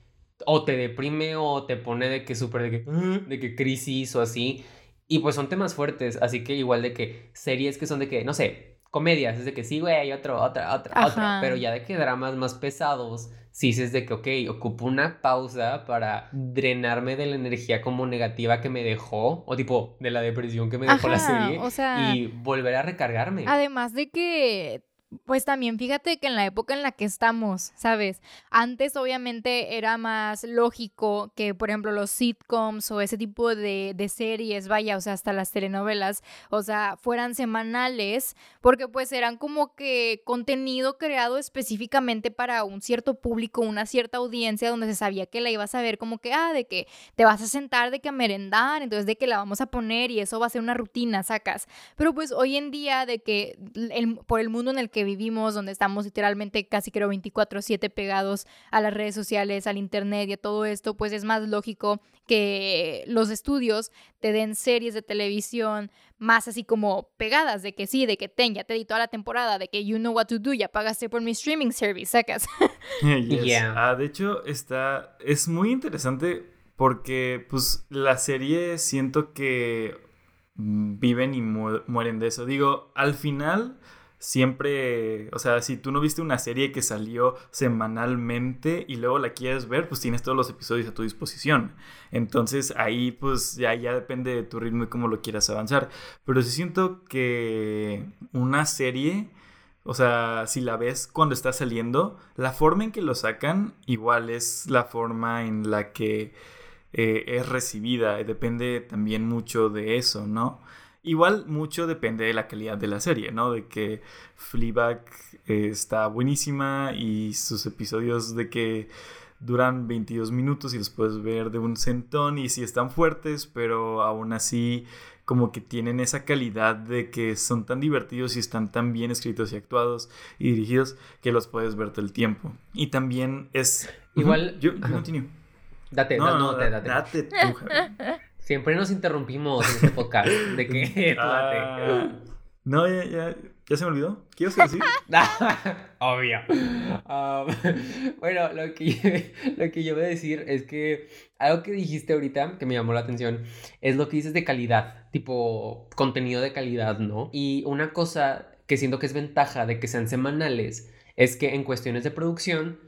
o te deprime o te pone de que súper de que, "Ah", de que crisis o así. Y pues son temas fuertes, así que igual de que series que son de que, no sé, comedias, es de que sí, güey, otro, otra, otra, otra. Pero ya de que dramas más pesados, sí dices de que, ok, ocupo una pausa para drenarme de la energía como negativa que me dejó, o tipo de la depresión que me dejó la serie, o sea, y volver a recargarme. Además de que, pues también fíjate que en la época en la que estamos, ¿sabes? Antes obviamente era más lógico que, por ejemplo, los sitcoms o ese tipo de, de series, vaya, o sea, hasta las telenovelas, o sea, fueran semanales, porque pues eran como que contenido creado específicamente para un cierto público, una cierta audiencia donde se sabía que la ibas a ver como que, ah, de que te vas a sentar de que a merendar, entonces de que la vamos a poner y eso va a ser una rutina, sacas. Pero pues hoy en día de que por el mundo en el que vivimos, donde estamos literalmente casi creo 24/7 pegados a las redes sociales, al internet y a todo esto, pues es más lógico que los estudios te den series de televisión más así como pegadas, de que sí, de que ten, ya te di toda la temporada, de que you know what to do, ya pagaste por mi streaming service, sacas. Yes. Yeah. Ah, de hecho, está. Es muy interesante porque, pues, la serie siento que viven y mu- mueren de eso. Digo, al final. Siempre, o sea, si tú no viste una serie que salió semanalmente y luego la quieres ver, pues tienes todos los episodios a tu disposición. Entonces ahí pues ya, ya depende de tu ritmo y cómo lo quieras avanzar. Pero sí siento que una serie o sea, si la ves cuando está saliendo, la forma en que lo sacan igual es la forma en la que eh, es recibida. Depende también mucho de eso, ¿no? Igual mucho depende de la calidad de la serie, ¿no? De que Fleabag eh, está buenísima y sus episodios de que duran 22 minutos y los puedes ver de un centón y sí están fuertes, pero aún así como que tienen esa calidad de que son tan divertidos y están tan bien escritos y actuados y dirigidos que los puedes ver todo el tiempo. Y también es... Igual- Yo, yo continúo. Date, No, no, date, da- date. date tú. Siempre nos interrumpimos en este podcast. De date. Ah, no, ya, ya, ya se me olvidó. ¿Qué ibas a decir? Obvio. Um, bueno, lo que, lo que yo voy a decir es que algo que dijiste ahorita que me llamó la atención es lo que dices de calidad, tipo contenido de calidad, ¿no? Y una cosa que siento que es ventaja de que sean semanales, es que en cuestiones de producción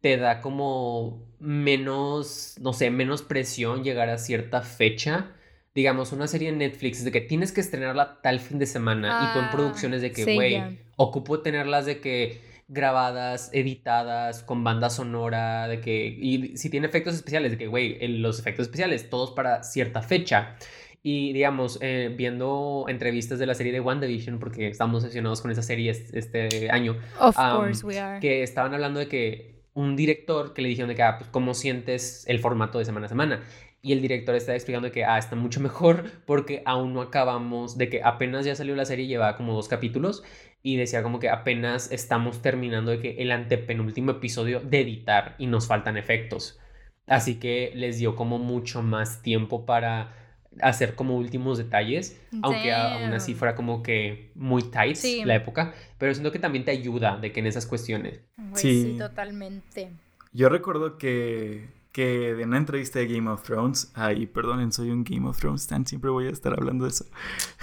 te da como menos, no sé, menos presión llegar a cierta fecha. Digamos, una serie en Netflix de que tienes que estrenarla tal fin de semana y tú en Ah, producciones de que, sí, güey, ocupo tenerlas de que grabadas, editadas, con banda sonora, de que, y si tiene efectos especiales, de que, güey, los efectos especiales, todos para cierta fecha. Y digamos, eh, viendo entrevistas de la serie de WandaVision, porque estamos obsesionados con esa serie es- este año, Of course we are. que estaban hablando de que un director que le dijeron de que, ah, pues, ¿cómo sientes el formato de semana a semana? Y el director está explicando que, ah, está mucho mejor porque aún no acabamos, de que apenas ya salió la serie, llevaba como dos capítulos y decía como que apenas estamos terminando de que el antepenúltimo episodio de editar y nos faltan efectos. Así que les dio como mucho más tiempo para hacer como últimos detalles, aunque aún así fuera como que muy tight Sí. la época, pero siento que también te ayuda de que en esas cuestiones. Güey, Sí. sí, totalmente. Yo recuerdo que, que de una entrevista de Game of Thrones, ay, perdonen, soy un Game of Thrones fan, siempre voy a estar hablando de eso.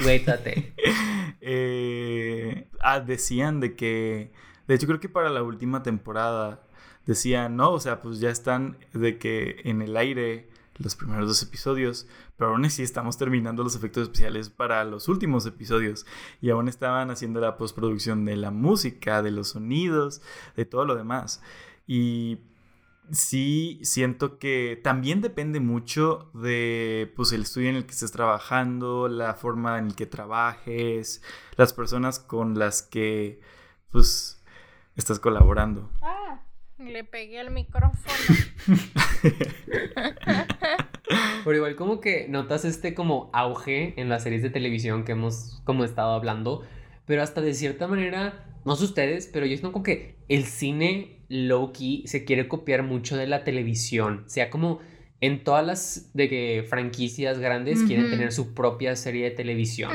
Güey, tate. Eh, ah, decían de que, de hecho creo que para la última temporada decían, no, o sea, pues ya están de que en el aire los primeros dos episodios, pero aún así estamos terminando los efectos especiales para los últimos episodios y aún estaban haciendo la postproducción de la música, de los sonidos, de todo lo demás. Y sí siento que también depende mucho de pues el estudio en el que estés trabajando, la forma en la que trabajes, las personas con las que pues estás colaborando. Ah, le pegué al micrófono. Pero igual como que notas este como auge en las series de televisión que hemos como estado hablando, pero hasta de cierta manera, no sé ustedes, pero yo siento como que el cine low-key se quiere copiar mucho de la televisión, sea como en todas las de que franquicias grandes quieren tener su propia serie de televisión.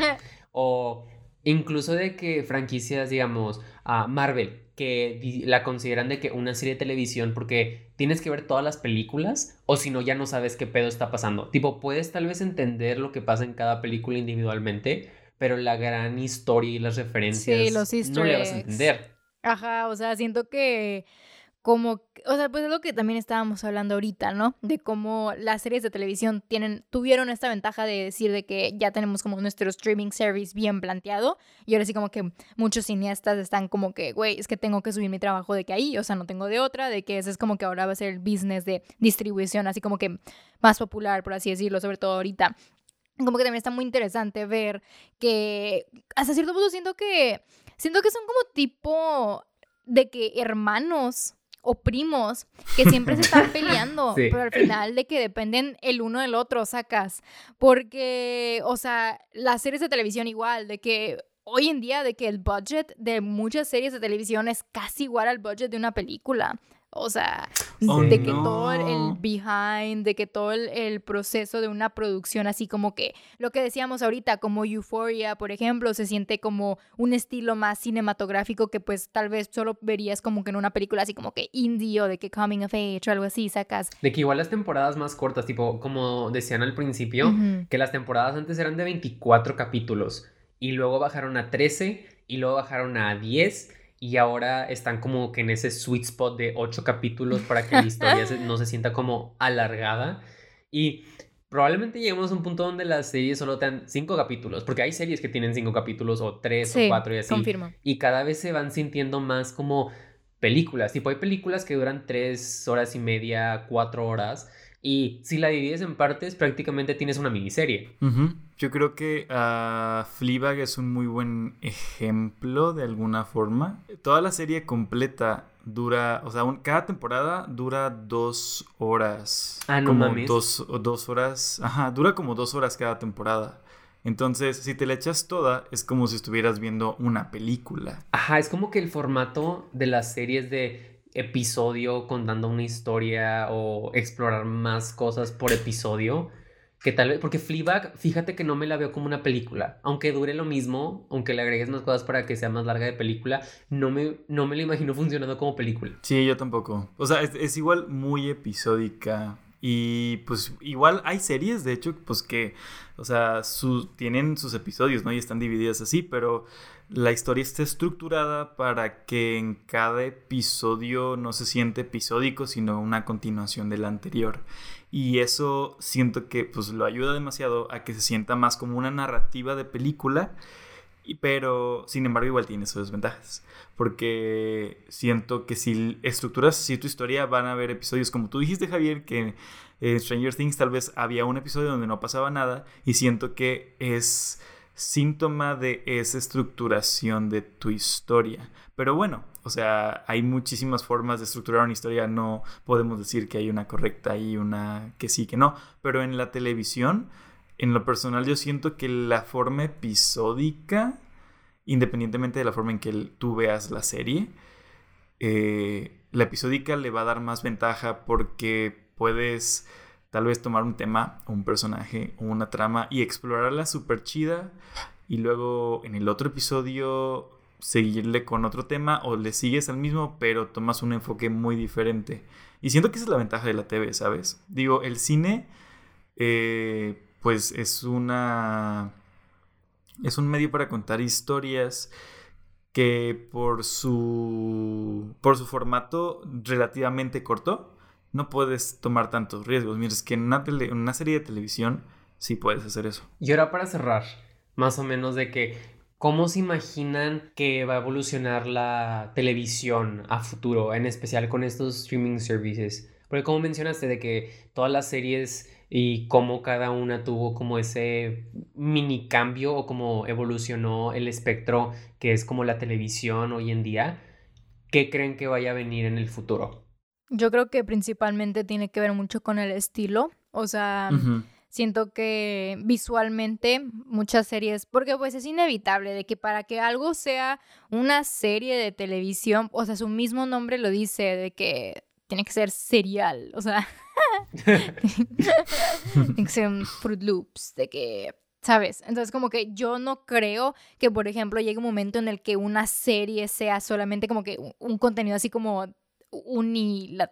O incluso de que franquicias, digamos, a Marvel, que la consideran de que una serie de televisión porque tienes que ver todas las películas o si no ya no sabes qué pedo está pasando. Tipo, puedes tal vez entender lo que pasa en cada película individualmente, pero la gran historia y las referencias los no le vas a entender. Ajá, o sea, siento que como, o sea, pues es lo que también estábamos hablando ahorita, ¿no? De cómo las series de televisión tienen, tuvieron esta ventaja de decir de que ya tenemos como nuestro streaming service bien planteado y ahora sí como que muchos cineastas están como que, güey, es que tengo que subir mi trabajo de que ahí, o sea, no tengo de otra, de que ese es como que ahora va a ser el business de distribución, así como que más popular, por así decirlo, sobre todo ahorita. Como que también está muy interesante ver que hasta cierto punto siento que siento que son como tipo de que hermanos o primos que siempre se están peleando, Sí. pero al final de que dependen el uno del otro, sacas. Porque, o sea, las series de televisión igual, de que hoy en día de que el budget de muchas series de televisión es casi igual al budget de una película. O sea, Oh, de que no. todo el- behind, de que todo el, el proceso de una producción, así como que lo que decíamos ahorita, como Euphoria, por ejemplo, se siente como un estilo más cinematográfico que pues tal vez solo verías como que en una película así como que indie o de que coming of age o algo así, sacas. De que igual las temporadas más cortas, tipo, como decían al principio, que las temporadas antes eran de 24 capítulos y luego bajaron a 13 y luego bajaron a 10 y ahora están como que en ese sweet spot de 8 capítulos para que la historia se- no se sienta como alargada y probablemente lleguemos a un punto donde las series solo tengan 5 capítulos, porque hay series que tienen 5 capítulos o 3 o 4 y así confirmo. y cada vez se van sintiendo más como películas. Tipo, hay películas que duran tres horas y media, cuatro horas. Y si la divides en partes, prácticamente tienes una miniserie. Yo creo que ah, Fleabag es un muy buen ejemplo de alguna forma. Toda la serie completa dura, o sea, un- cada temporada dura dos horas. Ah, no como mames. Dos, o dos horas, ajá, dura como dos horas cada temporada. Entonces, si te la echas toda, es como si estuvieras viendo una película. Ajá, es como que el formato de las series de episodio contando una historia o explorar más cosas por episodio. Que tal vez, porque Fleabag, fíjate que no me la veo como una película. Aunque dure lo mismo, aunque le agregues más cosas para que sea más larga de película, no me, no me la imagino funcionando como película. Sí, yo tampoco. O sea, es, es igual muy episódica. Y pues igual hay series, de hecho, pues que, o sea, tienen sus episodios, ¿no? Y están divididas así, pero la historia está estructurada para que en cada episodio no se siente episódico, sino una continuación del anterior. Y eso siento que pues lo ayuda demasiado a que se sienta más como una narrativa de película, pero sin embargo igual tiene sus desventajas. Porque siento que si estructuras así tu historia van a haber episodios como tú dijiste Javier, que en Stranger Things tal vez había un episodio donde no pasaba nada y siento que es síntoma de esa estructuración de tu historia. Pero bueno, o sea, hay muchísimas formas de estructurar una historia, no podemos decir que hay una correcta y una que sí, que no, pero en la televisión, en lo personal yo siento que la forma episódica, independientemente de la forma en que tú veas la serie, eh, la episódica le va a dar más ventaja porque puedes tal vez tomar un tema, un personaje una trama y explorarla súper chida y luego en el otro episodio seguirle con otro tema o le sigues al mismo pero tomas un enfoque muy diferente. Y siento que esa es la ventaja de la TV, ¿sabes? Digo, el cine eh, pues es una... Es un medio para contar historias que por su, por su formato relativamente corto, no puedes tomar tantos riesgos. Mira, es que en una, una serie de televisión sí puedes hacer eso. Y ahora para cerrar, más o menos de que, ¿cómo se imaginan que va a evolucionar la televisión a futuro, en especial con estos streaming services? Porque como mencionaste de que todas las series y cómo cada una tuvo como ese mini cambio o cómo evolucionó el espectro que es como la televisión hoy en día, ¿qué creen que vaya a venir en el futuro? Yo creo que principalmente tiene que ver mucho con el estilo. O sea, siento que visualmente muchas series, porque pues es inevitable de que para que algo sea una serie de televisión, o sea, su mismo nombre lo dice, de que tiene que ser serial, o sea, tiene que ser un Fruit Loops, de que ¿Sabes? Entonces como que yo no creo que, por ejemplo, llegue un momento en el que una serie sea solamente como que un contenido así como unilat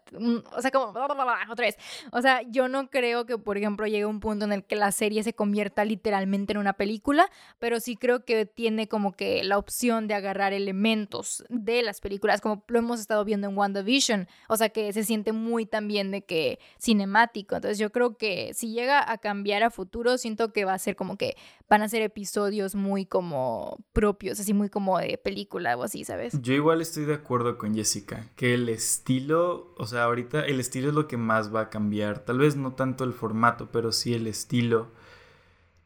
o sea, como otra vez. O sea, yo no creo que, por ejemplo, llegue un punto en el que la serie se convierta literalmente en una película, pero sí creo que tiene como que la opción de agarrar elementos de las películas, como lo hemos estado viendo en WandaVision, o sea, que se siente muy también de que cinemático. Entonces, yo creo que si llega a cambiar a futuro, siento que va a ser como que van a ser episodios muy como propios, así muy como de película o así, ¿sabes? Yo igual estoy de acuerdo con Jessica, que el estilo, o sea, ahorita el estilo es lo que más va a cambiar. Tal vez no tanto el formato, pero sí el estilo.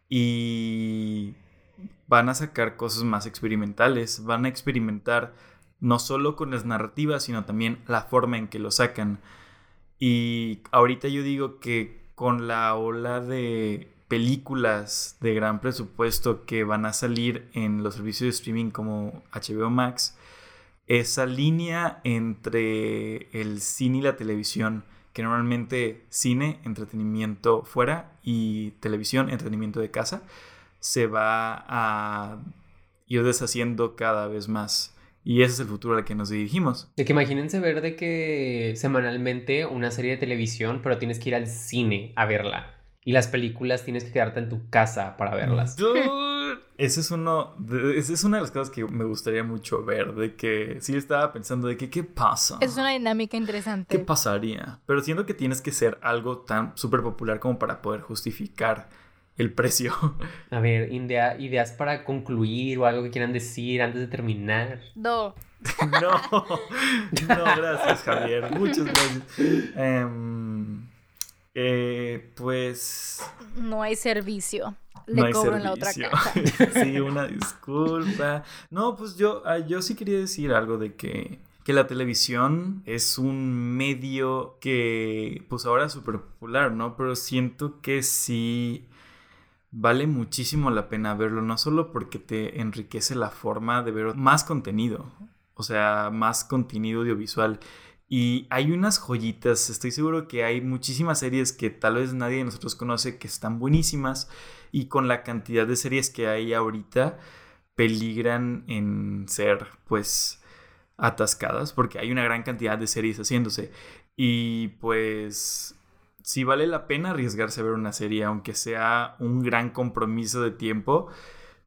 Y van a sacar cosas más experimentales. Van a experimentar no solo con las narrativas, sino también la forma en que lo sacan. Y ahorita yo digo que con la ola de películas de gran presupuesto que van a salir en los servicios de streaming como HBO Max, esa línea entre el cine y la televisión, que normalmente cine, entretenimiento fuera y televisión, entretenimiento de casa, se va a ir deshaciendo cada vez más. Y ese es el futuro al que nos dirigimos. De que imagínense ver de que semanalmente una serie de televisión, pero tienes que ir al cine a verla. Y las películas tienes que quedarte en tu casa para verlas. Ese es uno, de, esa es una de las cosas que me gustaría mucho ver, de que sí estaba pensando de que qué pasa. Es una dinámica interesante. ¿Qué pasaría? Pero siento que tienes que ser algo tan súper popular como para poder justificar el precio. A ver, ideas para concluir o algo que quieran decir antes de terminar. No. no, no, gracias Javier, muchas gracias. Em, eh, pues... No hay servicio le cobro en la otra caja. sí, una disculpa. No, pues yo, ah, yo sí quería decir algo de que, que la televisión es un medio que, pues ahora es súper popular, ¿no? Pero siento que sí vale muchísimo la pena verlo, no solo porque te enriquece la forma de ver más contenido, o sea, más contenido audiovisual. Y hay unas joyitas, estoy seguro que hay muchísimas series que tal vez nadie de nosotros conoce que están buenísimas y con la cantidad de series que hay ahorita peligran en ser pues atascadas porque hay una gran cantidad de series haciéndose. Y pues si vale la pena arriesgarse a ver una serie, aunque sea un gran compromiso de tiempo,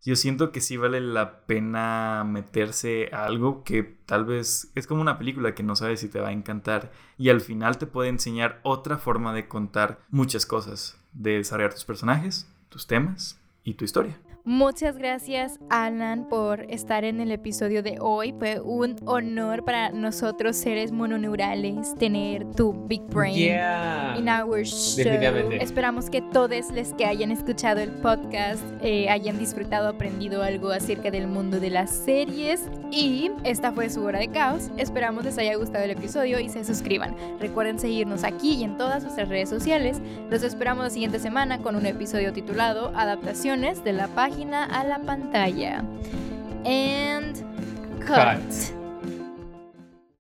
yo siento que sí vale la pena meterse a algo que tal vez es como una película que no sabes si te va a encantar y al final te puede enseñar otra forma de contar muchas cosas, de desarrollar tus personajes, tus temas y tu historia. Muchas gracias, Alan, por estar en el episodio de hoy. Fue un honor para nosotros, seres mononeurales, tener tu Big Brain in our show. Esperamos que todos los que hayan escuchado el podcast eh, hayan disfrutado, aprendido algo acerca del mundo de las series. Y esta fue su hora de caos. Esperamos les haya gustado el episodio y se suscriban. Recuerden seguirnos aquí y en todas nuestras redes sociales. Los esperamos la siguiente semana con un episodio titulado Adaptaciones de la página a la pantalla. And cut.